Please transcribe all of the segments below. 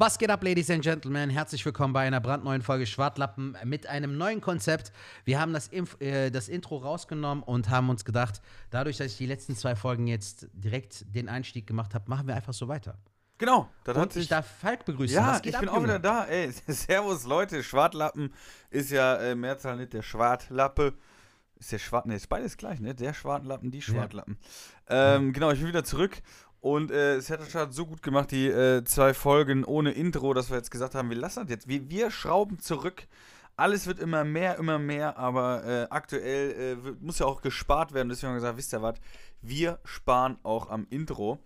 Was geht ab, Ladies and Gentlemen? Herzlich willkommen bei einer brandneuen Folge Schwartlappen mit einem neuen Konzept. Wir haben das, Inf äh, das Intro rausgenommen und haben uns gedacht, dadurch, dass ich die letzten zwei Folgen jetzt direkt den Einstieg gemacht habe, machen wir einfach so weiter. Genau, das und hat sich. Ich darf Falk begrüßen. Ja, ich ab, bin auch wieder da. Ey, servus Leute, Schwartlappen ist ja äh, Mehrzahl nicht der Schwartlappe. Ist der Schwart, ne, ist beides gleich, ne? Der Schwartlappen, die Schwartlappen. Ja. Ähm, genau, ich bin wieder zurück und äh, es hat so gut gemacht, die äh, zwei Folgen ohne Intro, dass wir jetzt gesagt haben, wir lassen das jetzt. Wir, wir schrauben zurück. Alles wird immer mehr, immer mehr, aber äh, aktuell äh, muss ja auch gespart werden. Deswegen haben wir gesagt, wisst ihr was, wir sparen auch am Intro.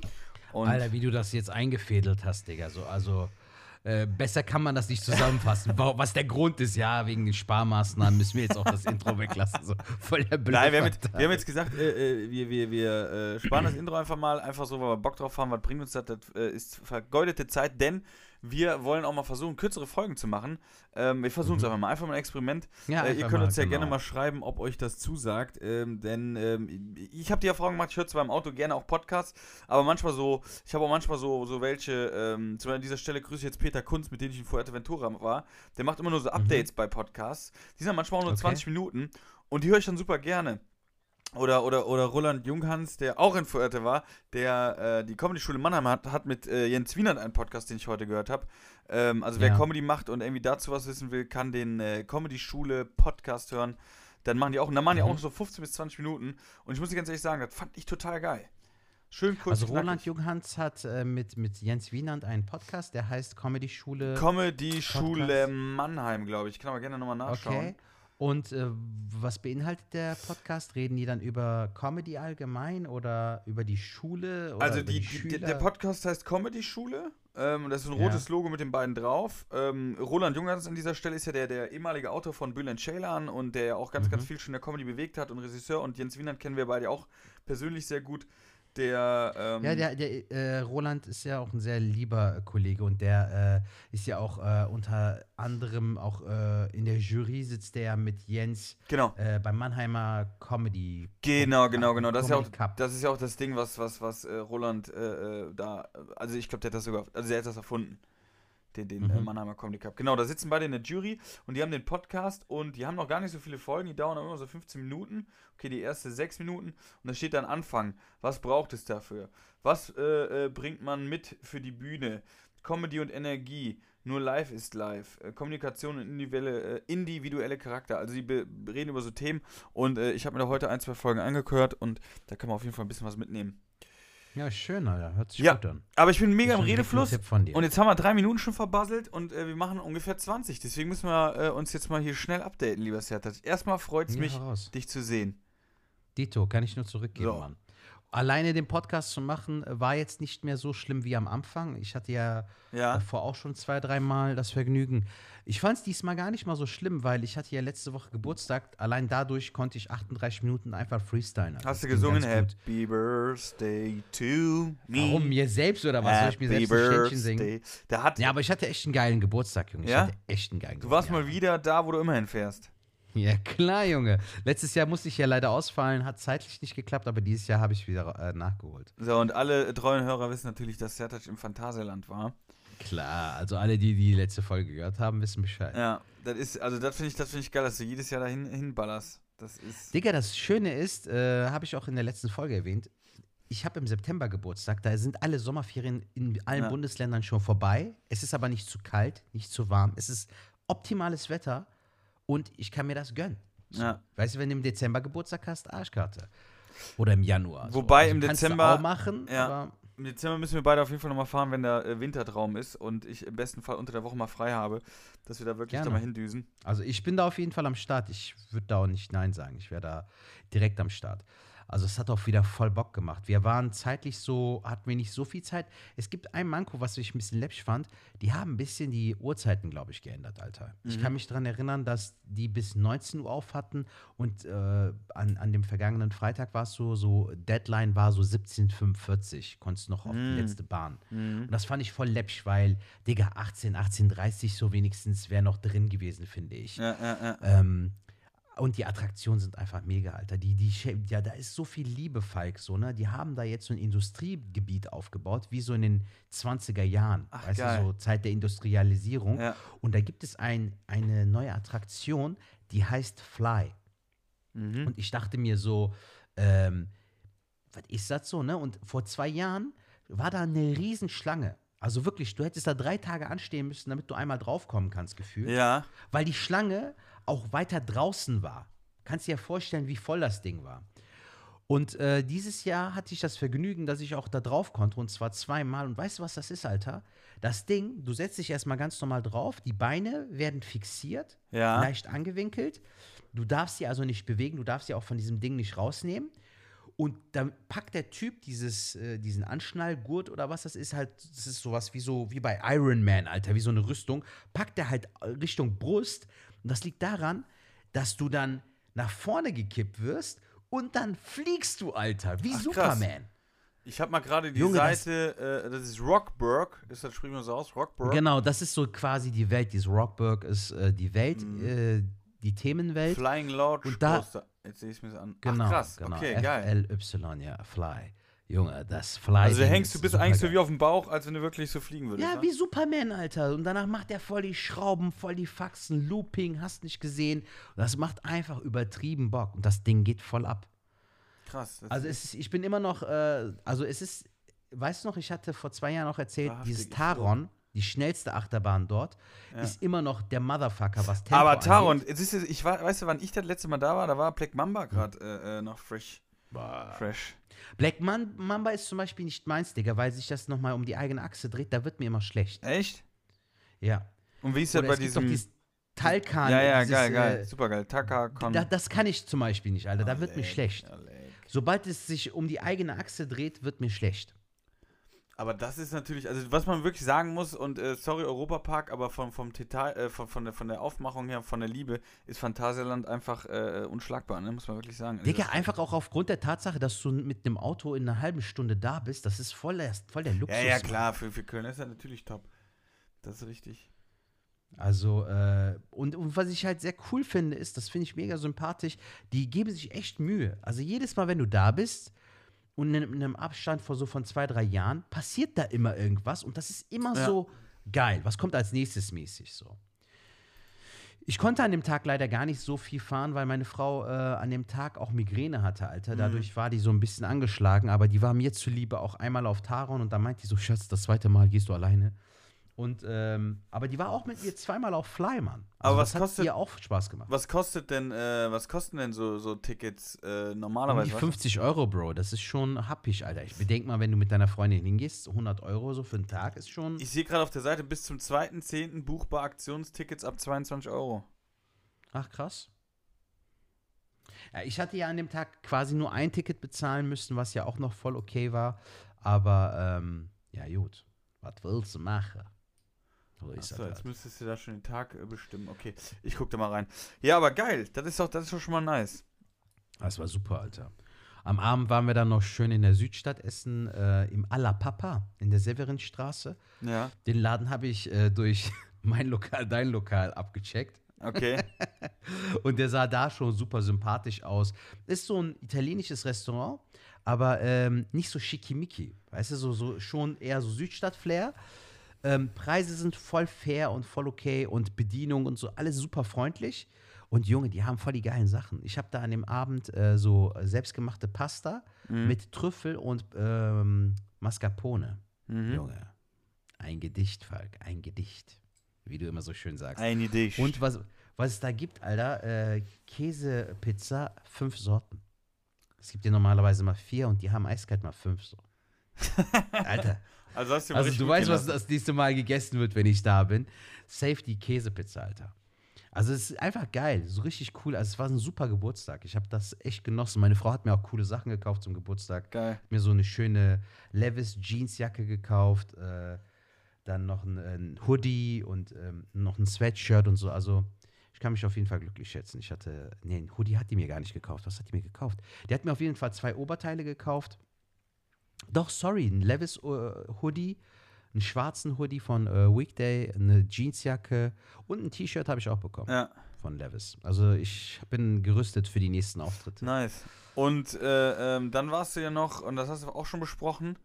Und Alter, wie du das jetzt eingefädelt hast, Digga. So, also äh, besser kann man das nicht zusammenfassen. Was der Grund ist, ja, wegen den Sparmaßnahmen müssen wir jetzt auch das Intro weglassen. So voll der Nein, wir haben, jetzt, wir haben jetzt gesagt, äh, äh, wir, wir, wir äh, sparen das Intro einfach mal, einfach so, weil wir Bock drauf haben. Was bringt uns das? Das äh, ist vergeudete Zeit, denn wir wollen auch mal versuchen, kürzere Folgen zu machen. Ähm, wir versuchen es mhm. einfach mal. Einfach mal ein Experiment. Ja, äh, ihr könnt mal, uns ja genau. gerne mal schreiben, ob euch das zusagt. Ähm, denn ähm, ich habe die Erfahrung gemacht, ich höre zwar im Auto gerne auch Podcasts, aber manchmal so, ich habe auch manchmal so, so welche, ähm, zum Beispiel an dieser Stelle grüße ich jetzt Peter Kunz, mit dem ich in Fuerteventura war. Der macht immer nur so mhm. Updates mhm. bei Podcasts. Die sind manchmal auch nur okay. 20 Minuten und die höre ich dann super gerne. Oder, oder, oder Roland Junghans, der auch in Fuerte war, der äh, die Comedy-Schule Mannheim hat, hat mit äh, Jens Wienert einen Podcast, den ich heute gehört habe. Ähm, also wer ja. Comedy macht und irgendwie dazu was wissen will, kann den äh, Comedy-Schule-Podcast hören. Dann machen die auch, dann machen die mhm. auch so 15 bis 20 Minuten. Und ich muss dir ganz ehrlich sagen, das fand ich total geil. Schön kurz. Also Roland Junghans hat äh, mit, mit Jens Wienand einen Podcast, der heißt Comedy Schule. Comedy Schule Mannheim, glaube ich. Ich kann aber gerne nochmal nachschauen. Okay. Und äh, was beinhaltet der Podcast? Reden die dann über Comedy allgemein oder über die Schule? also die, die der Podcast heißt Comedy Schule. Ähm, das ist ein rotes ja. Logo mit den beiden drauf. Ähm, Roland Jungers an dieser Stelle ist ja der, der ehemalige Autor von Bülent Ceylan und der ja auch ganz, mhm. ganz viel schon in der Comedy bewegt hat und Regisseur. Und Jens Wienand kennen wir beide auch persönlich sehr gut. Der, ähm ja, der, der äh, Roland ist ja auch ein sehr lieber Kollege und der äh, ist ja auch äh, unter anderem auch äh, in der Jury sitzt der mit Jens genau. Äh, beim Mannheimer Comedy. Genau, genau, genau. Das ist, ja auch, das ist ja auch das Ding, was, was, was äh, Roland da, also ich glaube, der hat das sogar, also er hat das erfunden den, den mhm. äh, Mannheimer Comedy Cup. Genau, da sitzen beide in der Jury und die haben den Podcast und die haben noch gar nicht so viele Folgen, die dauern immer so 15 Minuten. Okay, die erste 6 Minuten und da steht dann Anfang. Was braucht es dafür? Was äh, äh, bringt man mit für die Bühne? Comedy und Energie. Nur live ist live. Äh, Kommunikation und individuelle, äh, individuelle Charakter. Also sie reden über so Themen und ich habe mir da heute ein, zwei Folgen angehört und da kann man auf jeden Fall ein bisschen was mitnehmen. Ja, schön, Alter. Hört sich ja, gut an. Aber ich bin mega im Redefluss. Und jetzt haben wir drei Minuten schon verbasselt und äh, wir machen ungefähr 20. Deswegen müssen wir äh, uns jetzt mal hier schnell updaten, lieber Sertat. Erstmal freut es ja, mich, heraus. dich zu sehen. Dito, kann ich nur zurückgeben, so. Mann alleine den Podcast zu machen, war jetzt nicht mehr so schlimm wie am Anfang. Ich hatte ja, ja. davor auch schon zwei, dreimal das Vergnügen. Ich fand es diesmal gar nicht mal so schlimm, weil ich hatte ja letzte Woche Geburtstag. Allein dadurch konnte ich 38 Minuten einfach freestylen. Also Hast du gesungen Happy Birthday to me? Warum mir selbst oder was? Happy Soll ich mir selbst Birthday. ein Ständchen singen? Der hat ja, aber ich hatte echt einen geilen Geburtstag, Junge. Ich ja? hatte echt einen geilen Geburtstag. Du warst mal wieder da, wo du immerhin fährst. Ja, klar, Junge. Letztes Jahr musste ich ja leider ausfallen, hat zeitlich nicht geklappt, aber dieses Jahr habe ich wieder äh, nachgeholt. So, und alle treuen Hörer wissen natürlich, dass Sertac im Phantasialand war. Klar, also alle, die die letzte Folge gehört haben, wissen Bescheid. Ja, das ist, also das finde ich, das ich geil, dass du jedes Jahr dahin hinballerst. Das ist. Digga, das Schöne ist, äh, habe ich auch in der letzten Folge erwähnt, ich habe im September Geburtstag, da sind alle Sommerferien in allen ja. Bundesländern schon vorbei. Es ist aber nicht zu kalt, nicht zu warm. Es ist optimales Wetter und ich kann mir das gönnen. Ja. Weißt du, wenn du im Dezember Geburtstag hast, Arschkarte. Oder im Januar. Wobei so. also, im Dezember. auch machen, ja. Im Dezember müssen wir beide auf jeden Fall nochmal fahren, wenn der äh, Wintertraum ist und ich im besten Fall unter der Woche mal frei habe, dass wir da wirklich Gerne. da mal hindüsen. Also ich bin da auf jeden Fall am Start. Ich würde da auch nicht Nein sagen. Ich wäre da direkt am Start. Also es hat auch wieder voll Bock gemacht. Wir waren zeitlich so, hatten wir nicht so viel Zeit. Es gibt ein Manko, was ich ein bisschen läppisch fand. Die haben ein bisschen die Uhrzeiten, glaube ich, geändert, Alter. Mhm. Ich kann mich daran erinnern, dass die bis 19 Uhr auf hatten und äh, an, an dem vergangenen Freitag war es so, so Deadline war so 17.45 konntest noch auf mhm. die letzte Bahn. Mhm. Und das fand ich voll läppisch, weil, Digga, 18, 18.30 so wenigstens wäre noch drin gewesen, finde ich. Ja, ja, ja. Ähm, Und die Attraktionen sind einfach mega, Alter. Die, die, ja, da ist so viel Liebe, Falk, so, ne? Die haben da jetzt so ein Industriegebiet aufgebaut, wie so in den 20er Jahren. Ach, weißt geil. du, so Zeit der Industrialisierung. Ja. Und da gibt es ein, eine neue Attraktion, die heißt Fly. Mhm. Und ich dachte mir so, ähm, was ist das so, ne? Und vor zwei Jahren war da eine Riesenschlange. Also wirklich, du hättest da drei Tage anstehen müssen, damit du einmal draufkommen kannst, gefühlt. Ja. Weil die Schlange auch weiter draußen war. Kannst dir ja vorstellen, wie voll das Ding war. Und äh, dieses Jahr hatte ich das Vergnügen, dass ich auch da drauf konnte und zwar zweimal. Und weißt du, was das ist, Alter? Das Ding, du setzt dich erstmal ganz normal drauf, die Beine werden fixiert, Ja. leicht angewinkelt. Du darfst sie also nicht bewegen, du darfst sie auch von diesem Ding nicht rausnehmen. Und dann packt der Typ dieses, äh, diesen Anschnallgurt oder was das ist, halt, das ist sowas wie so, wie bei Iron Man, Alter, wie so eine Rüstung, packt er halt Richtung Brust. Und das liegt daran, dass du dann nach vorne gekippt wirst und dann fliegst du, Alter, wie Ach, krass. Superman. Ich habe mal gerade die Junge, das- Seite, äh, das ist Rockburg. Ist das, sprechen wir so aus? Rockburg? Genau, das ist so quasi die Welt. Dieses Rockburg ist äh, die Welt, Mhm. äh, die Themenwelt. Flying Lodge Und da- Poster. Jetzt sehe ich mir das an. Genau, Ach, krass. genau. Okay, geil. FLY, ja, Fly. Junge, das Fly. Also hängst du ist bist eigentlich so wie auf dem Bauch, als wenn du wirklich so fliegen würdest. Ja, ne? wie Superman, Alter. Und danach macht er voll die Schrauben, voll die Faxen, Looping, hast nicht gesehen. Und das macht einfach übertrieben Bock. Und das Ding geht voll ab. Krass. Also es ist, ich bin immer noch, äh, also es ist, weißt du noch, ich hatte vor zwei Jahren auch erzählt, Wahrhaftig dieses Taron, die schnellste Achterbahn dort, Ja. ist immer noch der Motherfucker, was Tempo Aber Taron, angeht. ist, ich war, weißt du, wann ich das letzte Mal da war? Da war Black Mamba gerade äh, äh, noch fresh. Fresh. Black Man Mamba ist zum Beispiel nicht meins, Digga, weil sich das nochmal um die eigene Achse dreht, da wird mir immer schlecht. Echt? Ja. Und wie ist das bei diesem. dieses Talkan. ja, ja, dieses, geil, geil. Äh, Super geil. Taka Con. da, das kann ich zum Beispiel nicht, Alter, da wird mir schlecht. Sobald es sich um die eigene Achse dreht, wird mir schlecht. Aber das ist natürlich, also was man wirklich sagen muss, und äh, sorry Europapark, aber vom, vom Detail, äh, von, von, der, von der Aufmachung her, von der Liebe, ist Phantasialand einfach äh, unschlagbar, ne? muss man wirklich sagen. Also Digga, einfach auch aufgrund der Tatsache, dass du mit einem Auto in einer halben Stunde da bist, das ist voll der, voll der Luxus. Ja, ja, klar, für, für Köln ist er natürlich top. Das ist richtig. Also, äh, und, und was ich halt sehr cool finde, ist, das finde ich mega sympathisch, die geben sich echt Mühe. Also jedes Mal, wenn du da bist und in, in einem Abstand von so von zwei, drei Jahren, passiert da immer irgendwas und das ist immer Ja. so geil. Was kommt als nächstes mäßig so? Ich konnte an dem Tag leider gar nicht so viel fahren, weil meine Frau äh, an dem Tag auch Migräne hatte, Alter. Dadurch war die so ein bisschen angeschlagen, aber die war mir zuliebe auch einmal auf Taron und da meinte die so, Schatz, das zweite Mal gehst du alleine. Und, ähm, aber die war auch mit mir zweimal auf Fly, Mann. Also Aber was das hat kostet- ihr auch Spaß gemacht. Was kostet denn, äh, was kosten denn so, so Tickets äh, Um normalerweise? die weißt du? 50 Euro, Bro, das ist schon happig, Alter. Ich bedenke mal, wenn du mit deiner Freundin hingehst, 100 Euro so für einen Tag ist schon. Ich sehe gerade auf der Seite bis zum 2.10. buchbar Aktionstickets ab 22 Euro. Ach, krass. Ja, ich hatte ja an dem Tag quasi nur ein Ticket bezahlen müssen, was ja auch noch voll okay war. Aber, ähm, ja, gut. Was willst du machen? So ist Achso, jetzt halt. müsstest du da schon den Tag äh, bestimmen. Okay, ich guck da mal rein. Ja, aber geil. Das ist doch, das ist doch schon mal nice. Das war super, Alter. Am Abend waren wir dann noch schön in der Südstadt essen, äh, im Alla Papa in der Severinstraße. Ja, Den Laden habe ich äh, durch mein Lokal, dein Lokal abgecheckt. okay. Und der sah da schon super sympathisch aus. Ist so ein italienisches Restaurant, aber ähm, nicht so schickimicki. Weißt du, so, so schon eher so Südstadt-Flair. Ähm, Preise sind voll fair und voll okay und Bedienung und so, alles super freundlich. Und Junge, die haben voll die geilen Sachen. Ich habe da an dem Abend äh, so selbstgemachte Pasta Mhm. mit Trüffel und ähm, Mascarpone. Mhm. Junge, ein Gedicht, Falk, ein Gedicht. Wie du immer so schön sagst. Eine Idee. Und was, was es da gibt, Alter, äh, Käsepizza, fünf Sorten. Es gibt ja normalerweise mal vier und die haben eiskalt mal fünf so. Alter. Also hast du, Also du weißt, was das nächste Mal gegessen wird, wenn ich da bin. Safety Käsepizza, Alter. Also es ist einfach geil, so richtig cool. Also es war ein super Geburtstag. Ich habe das echt genossen. Meine Frau hat mir auch coole Sachen gekauft zum Geburtstag. Geil. Hat mir so eine schöne Levis Jeansjacke gekauft, äh, dann noch ein, ein Hoodie und ähm, noch ein Sweatshirt und so. Also ich kann mich auf jeden Fall glücklich schätzen. Ich hatte, nee, ein Hoodie hat die mir gar nicht gekauft. Was hat die mir gekauft? Die hat mir auf jeden Fall zwei Oberteile gekauft. Doch, sorry, ein Levis äh, Hoodie, einen schwarzen Hoodie von äh, Weekday, eine Jeansjacke und ein T-Shirt habe ich auch bekommen. Ja. von Levis. Also ich bin gerüstet für die nächsten Auftritte. Nice. Und äh, ähm, dann warst du ja noch, und das hast du auch schon besprochen,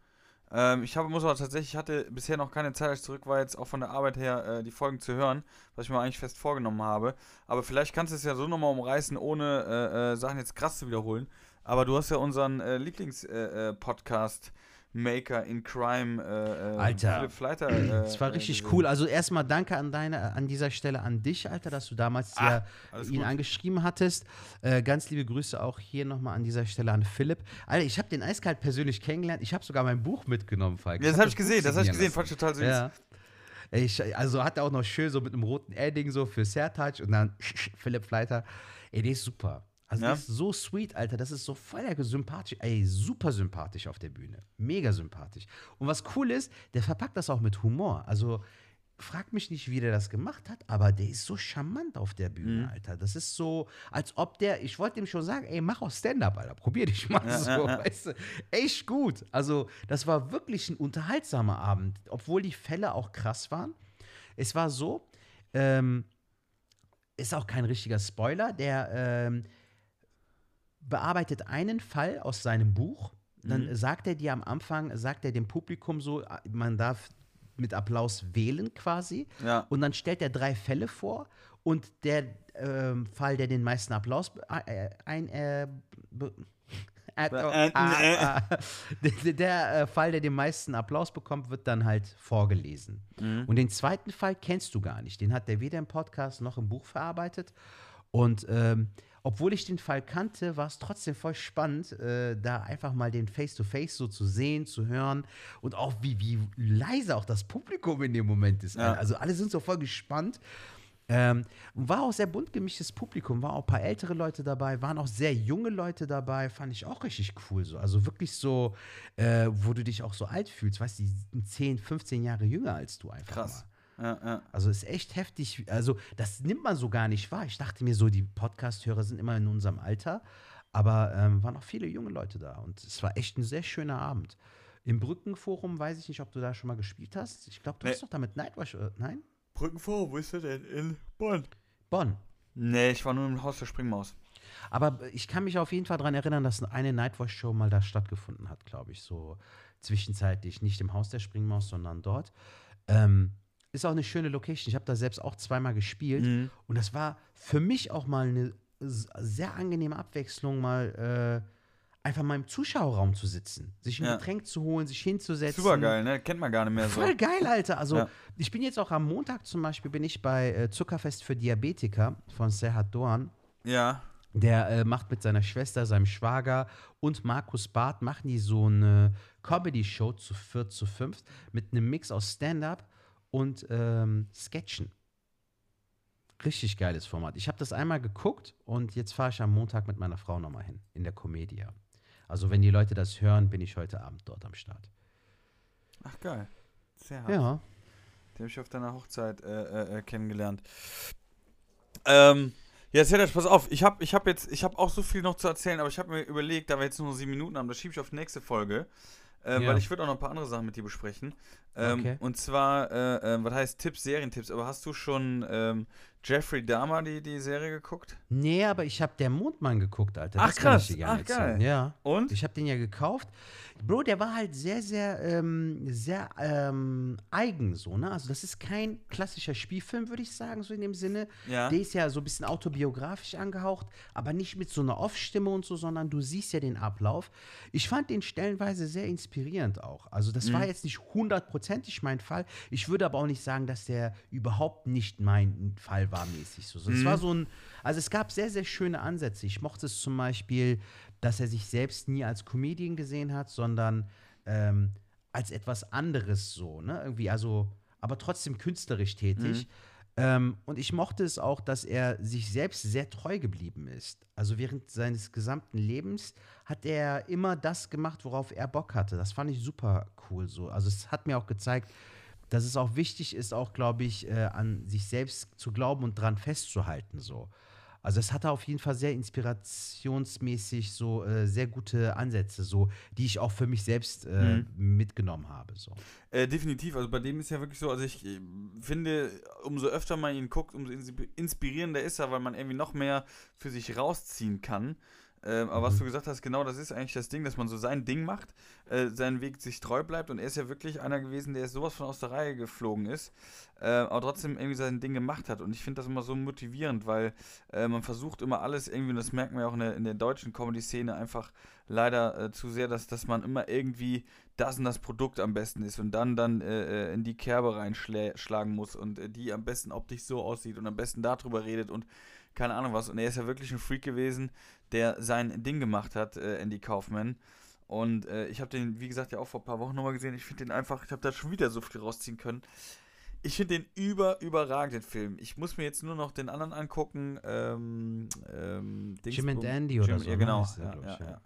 ähm, ich habe, muss aber tatsächlich, ich hatte bisher noch keine Zeit, als ich zurück war, jetzt auch von der Arbeit her äh, die Folgen zu hören, was ich mir eigentlich fest vorgenommen habe. Aber vielleicht kannst du es ja so nochmal umreißen, ohne äh, äh, Sachen jetzt krass zu wiederholen. Aber du hast ja unseren äh, Lieblings-Podcast. Äh, Maker in Crime, äh, äh Alter. Philipp Fleiter. Äh, das war richtig gesehen. cool. Also erstmal danke an deine, an dieser Stelle an dich, Alter, dass du damals ah, ja ihn gut. angeschrieben hattest. Äh, ganz liebe Grüße auch hier nochmal an dieser Stelle an Philipp. Alter, ich habe den Eiskalt persönlich kennengelernt. Ich habe sogar mein Buch mitgenommen, Falk. Ja, das habe ich gesehen, das habe ich gesehen, fand ich total süß. Ja. Ich, also hat er auch noch schön so mit einem roten Edding so für Sertac und dann Philipp Fleiter. Ey, der ist super. Also ja. das ist so sweet, Alter. Das ist so voll sympathisch. Ey, super sympathisch auf der Bühne. Mega sympathisch. Und was cool ist, der verpackt das auch mit Humor. Also frag mich nicht, wie der das gemacht hat, aber der ist so charmant auf der Bühne, mhm. Alter. Das ist so, als ob der, ich wollte ihm schon sagen, ey, mach auch Stand-up, Alter. Probier dich mal ja, so, ja, weißt du. Echt gut. Also, das war wirklich ein unterhaltsamer Abend, obwohl die Fälle auch krass waren. Es war so, ähm, ist auch kein richtiger Spoiler, der, ähm, bearbeitet einen Fall aus seinem Buch. Dann mhm. sagt er dir am Anfang, sagt er dem Publikum so, man darf mit Applaus wählen quasi. Ja. Und dann stellt er drei Fälle vor und der äh, Fall, der den meisten Applaus äh, ein, äh, der, der äh, Fall, der den meisten Applaus bekommt, wird dann halt vorgelesen. Mhm. Und den zweiten Fall kennst du gar nicht. Den hat der weder im Podcast noch im Buch verarbeitet. Und ähm, obwohl ich den Fall kannte, war es trotzdem voll spannend, äh, da einfach mal den Face-to-Face -face so zu sehen, zu hören und auch wie, wie leise auch das Publikum in dem Moment ist. Ja. Also alle sind so voll gespannt. Ähm, war auch sehr bunt gemischtes Publikum, war auch ein paar ältere Leute dabei, waren auch sehr junge Leute dabei, fand ich auch richtig cool. So. Also wirklich so, äh, wo du dich auch so alt fühlst, weißt du, die sind 10, 15 Jahre jünger als du einfach. Krass. Mal. Ja, ja. Also ist echt heftig. Also das nimmt man so gar nicht wahr. Ich dachte mir so, die Podcast-Hörer sind immer in unserem Alter, aber ähm, waren auch viele junge Leute da und es war echt ein sehr schöner Abend. Im Brückenforum weiß ich nicht, ob du da schon mal gespielt hast. Ich glaube, du nee. hast doch damit Nightwatch, äh, nein? Brückenforum, wo ist der denn? In Bonn. Bonn. Nee, ich war nur im Haus der Springmaus. Aber ich kann mich auf jeden Fall daran erinnern, dass eine Nightwatch-Show mal da stattgefunden hat, glaube ich. So zwischenzeitlich, nicht im Haus der Springmaus, sondern dort. Ähm, ist auch eine schöne Location. Ich habe da selbst auch zweimal gespielt. Mhm. Und das war für mich auch mal eine sehr angenehme Abwechslung, mal äh, einfach mal im Zuschauerraum zu sitzen, sich ein ja. Getränk zu holen, sich hinzusetzen. Super geil, ne? Kennt man gar nicht mehr so. Voll geil, Alter. Also, ja. ich bin jetzt auch am Montag zum Beispiel, bin ich bei äh, Zuckerfest für Diabetiker von Serhat Dorn. Ja. Der äh, macht mit seiner Schwester, seinem Schwager und Markus Barth, machen die so eine Comedy-Show zu viert, zu fünft mit einem Mix aus Stand-Up und ähm, Sketchen. Richtig geiles Format. Ich habe das einmal geguckt und jetzt fahre ich am Montag mit meiner Frau nochmal hin, in der Comedia. Also, wenn die Leute das hören, bin ich heute Abend dort am Start. Ach, geil. Sehr hart. Ja. Den habe ich auf deiner Hochzeit äh, äh, äh kennengelernt. Ähm, ja, Serdac, pass auf. Ich habe ich hab jetzt, ich habe auch so viel noch zu erzählen, aber ich habe mir überlegt, da wir jetzt nur sieben Minuten haben, das schiebe ich auf die nächste Folge. Äh, ja. Weil ich würde auch noch ein paar andere Sachen mit dir besprechen. Ähm, okay. Und zwar, äh, äh, was heißt Tipps, Serientipps? Aber hast du schon ähm, Jeffrey Dahmer die, die Serie geguckt? Nee, aber ich habe der Mondmann geguckt, Alter. Das Ach krass, Ach, geil. Ja. Und? Ich habe den ja gekauft. Bro, der war halt sehr, sehr, ähm, sehr ähm, eigen so, ne? Also das ist kein klassischer Spielfilm, würde ich sagen, so in dem Sinne. Ja. Der ist ja so ein bisschen autobiografisch angehaucht, aber nicht mit so einer Off-Stimme und so, sondern du siehst ja den Ablauf. Ich fand den stellenweise sehr inspirierend auch. Also das mhm. war jetzt nicht hundertprozentig mein Fall. Ich würde aber auch nicht sagen, dass der überhaupt nicht mein Fall war mäßig so. Es mhm. war so ein, also es gab sehr, sehr schöne Ansätze. Ich mochte es zum Beispiel, dass er sich selbst nie als Comedian gesehen hat, sondern ähm, als etwas anderes so, ne? Irgendwie, also, aber trotzdem künstlerisch tätig. Mhm. Ähm, und ich mochte es auch, dass er sich selbst sehr treu geblieben ist. Also während seines gesamten Lebens hat er immer das gemacht, worauf er Bock hatte. Das fand ich super cool so. Also es hat mir auch gezeigt, dass es auch wichtig ist, auch, glaube ich, äh, an sich selbst zu glauben und dran festzuhalten so. Also es hatte auf jeden Fall sehr inspirationsmäßig so äh, sehr gute Ansätze, so die ich auch für mich selbst äh, mhm. mitgenommen habe. So. Äh, definitiv, also bei dem ist ja wirklich so, also ich äh, finde, umso öfter man ihn guckt, umso inspirierender ist er, weil man irgendwie noch mehr für sich rausziehen kann. Ähm, aber was du gesagt hast, genau das ist eigentlich das Ding, dass man so sein Ding macht, äh, seinen Weg sich treu bleibt und er ist ja wirklich einer gewesen, der sowas von aus der Reihe geflogen ist, äh, aber trotzdem irgendwie sein Ding gemacht hat. Und ich finde das immer so motivierend, weil äh, man versucht immer alles irgendwie, und das merken wir auch in der, in der deutschen Comedy-Szene einfach leider äh, zu sehr, dass, dass man immer irgendwie das und das Produkt am besten ist und dann dann äh, äh, in die Kerbe reinschlagen muss und die am besten optisch so aussieht und am besten darüber redet und keine Ahnung was. Und er ist ja wirklich ein Freak gewesen, der sein Ding gemacht hat, äh, Andy Kaufman. Und äh, ich habe den, wie gesagt, ja auch vor ein paar Wochen nochmal gesehen. Ich finde den einfach, ich habe da schon wieder so viel rausziehen können. Ich finde den über, überragend, den Film. Ich muss mir jetzt nur noch den anderen angucken. Ähm, ähm, Jim and Andy oder Jim, so. Ja, genau. Ne? Ja, ja, ja.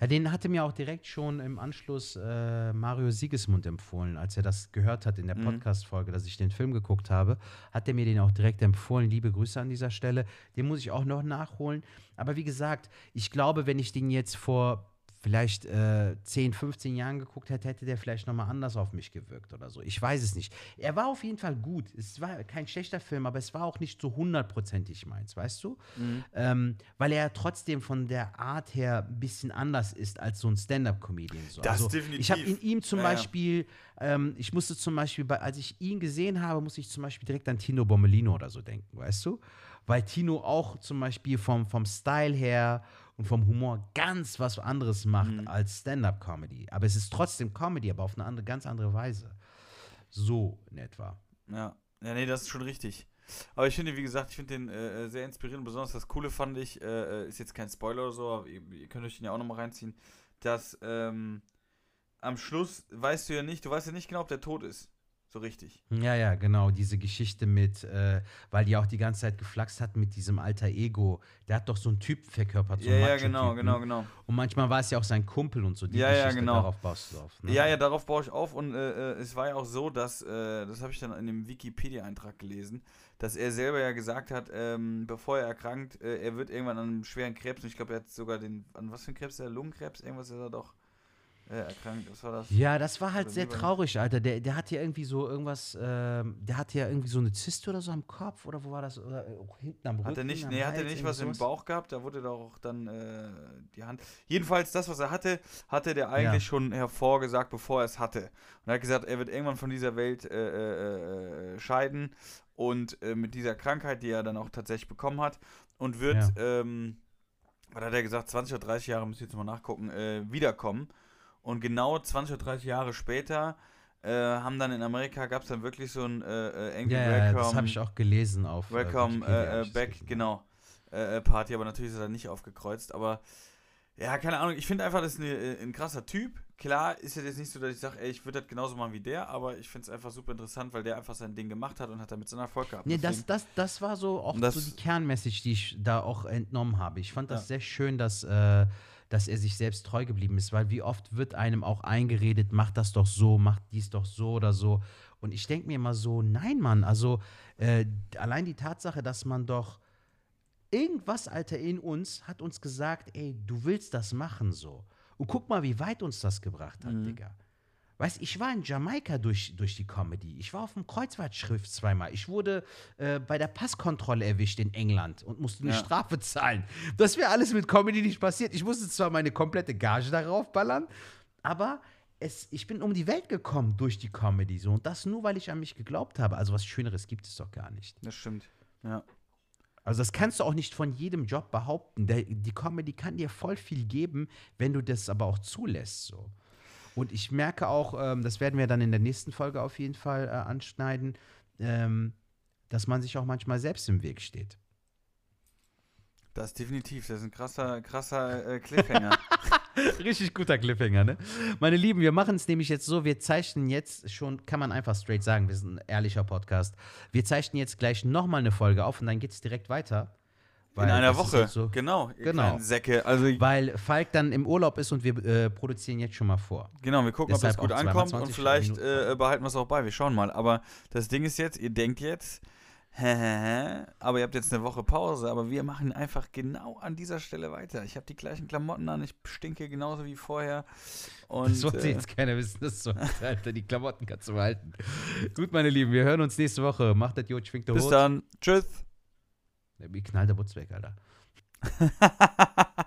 Ja, den hatte mir auch direkt schon im Anschluss äh, Mario Siegesmund empfohlen, als er das gehört hat in der mhm. Podcast-Folge, dass ich den Film geguckt habe, hat er mir den auch direkt empfohlen. Liebe Grüße an dieser Stelle. Den muss ich auch noch nachholen. Aber wie gesagt, ich glaube, wenn ich den jetzt vor vielleicht äh, 10, 15 Jahren geguckt hätte, hätte der vielleicht nochmal anders auf mich gewirkt oder so. Ich weiß es nicht. Er war auf jeden Fall gut. Es war kein schlechter Film, aber es war auch nicht so hundertprozentig meins, weißt du? Mhm. Ähm, weil er trotzdem von der Art her ein bisschen anders ist als so ein Stand-Up-Comedian. So. Das also, definitiv. Ich habe in ihm zum ja, Beispiel, ähm, ich musste zum Beispiel, bei, als ich ihn gesehen habe, musste ich zum Beispiel direkt an Tino Bommelino oder so denken, weißt du? Weil Tino auch zum Beispiel vom, vom Style her und vom Humor ganz was anderes macht mhm. als Stand-up-Comedy. Aber es ist trotzdem Comedy, aber auf eine andere, ganz andere Weise. So in etwa. Ja, ja, nee, das ist schon richtig. Aber ich finde, wie gesagt, ich finde den äh, sehr inspirierend. Besonders das Coole fand ich, äh, ist jetzt kein Spoiler oder so, aber ihr, ihr könnt euch den ja auch nochmal reinziehen, dass ähm, am Schluss weißt du ja nicht, du weißt ja nicht genau, ob der tot ist. So richtig. Ja, ja, genau. Diese Geschichte mit, äh, weil die auch die ganze Zeit geflaxt hat mit diesem alter Ego. Der hat doch so einen Typ verkörpert. So ja, ja, genau, genau, genau. Und manchmal war es ja auch sein Kumpel und so. Die ja, Geschichte, ja, genau. Darauf baust du auf. Ne? Ja, ja, darauf baue ich auf. Und äh, äh es war ja auch so, dass, äh, das habe ich dann in dem Wikipedia-Eintrag gelesen, dass er selber ja gesagt hat, ähm, bevor er erkrankt, äh, er wird irgendwann an einem schweren Krebs, und ich glaube, er hat sogar den, an was für ein Krebs, der Lungenkrebs, irgendwas ist er doch äh, erkrankt. Was war das? Ja, das war halt sehr traurig, Alter. Der, der hat ja irgendwie so irgendwas, ähm, der hatte ja irgendwie so eine Zyste oder so am Kopf oder wo war das? Oder äh, hinten am Rücken? Hat er nicht, nee, hat er nicht was im Bauch gehabt? Da wurde doch dann äh, die Hand. Jedenfalls, das, was er hatte, hatte der eigentlich ja. schon hervorgesagt, bevor er es hatte. Und er hat gesagt, er wird irgendwann von dieser Welt äh, äh, äh scheiden und mit dieser Krankheit, die er dann auch tatsächlich bekommen hat und wird, ja. ähm, was hat er gesagt, 20 oder 30 Jahre, müssen ich jetzt mal nachgucken, wiederkommen. Und genau 20 oder 30 Jahre später äh, haben dann in Amerika gab es dann wirklich so ein äh, Angry äh, ja, Welcome. das habe ich auch gelesen auf äh, Welcome äh, Back, genau. Äh, Party, aber natürlich ist er dann nicht aufgekreuzt. Aber ja, keine Ahnung, ich finde einfach, das ist eine, ein krasser Typ. Klar ist es jetzt nicht so, dass ich sage, ey, ich würde das genauso machen wie der, aber ich finde es einfach super interessant, weil der einfach sein Ding gemacht hat und hat damit so einen Erfolg gehabt. Nee, das, das, das war so auch so die Kernmessage, die ich da auch entnommen habe. Ich fand das ja. sehr schön, dass dass er sich selbst treu geblieben ist, weil wie oft wird einem auch eingeredet, mach das doch so, mach dies doch so oder so. Und ich denke mir immer so, nein, Mann, also äh, allein die Tatsache, dass man doch irgendwas, Alter, in uns hat uns gesagt, ey, du willst das machen so. Und guck mal, wie weit uns das gebracht hat, mhm. Digga. Weißt ich war in Jamaika durch, durch die Comedy. Ich war auf dem Kreuzfahrtschrift zweimal. Ich wurde äh, bei der Passkontrolle erwischt in England und musste eine ja. Strafe zahlen. Das wäre alles mit Comedy nicht passiert. Ich musste zwar meine komplette Gage darauf ballern, aber es, ich bin um die Welt gekommen durch die Comedy. So. Und das nur, weil ich an mich geglaubt habe. Also was Schöneres gibt es doch gar nicht. Das stimmt. Ja. Also das kannst du auch nicht von jedem Job behaupten. Der, die Comedy kann dir voll viel geben, wenn du das aber auch zulässt. So. Und ich merke auch, ähm, das werden wir dann in der nächsten Folge auf jeden Fall äh, anschneiden, ähm, dass man sich auch manchmal selbst im Weg steht. Das ist definitiv, das ist ein krasser, krasser äh, Cliffhanger. Richtig guter Cliffhanger, ne? Meine Lieben, wir machen es nämlich jetzt so, wir zeichnen jetzt schon, kann man einfach straight sagen, wir sind ein ehrlicher Podcast. Wir zeichnen jetzt gleich nochmal eine Folge auf und dann geht es direkt weiter. Weil in einer Woche, so, genau. genau. Säcke. Also, Weil Falk dann im Urlaub ist und wir äh, produzieren jetzt schon mal vor. Genau, wir gucken, Deshalb ob das gut ankommt und vielleicht äh, behalten wir es auch bei. Wir schauen mal. Aber das Ding ist jetzt, ihr denkt jetzt, aber ihr habt jetzt eine Woche Pause, aber wir machen einfach genau an dieser Stelle weiter. Ich habe die gleichen Klamotten an, ich stinke genauso wie vorher. Und, das wollte äh, jetzt keiner wissen, das so, Alter, die Klamotten kannst du behalten. Gut, meine Lieben, wir hören uns nächste Woche. Macht das gut, schwingt der bis Hut. dann. Tschüss. Wie knallt der Butz weg, Alter.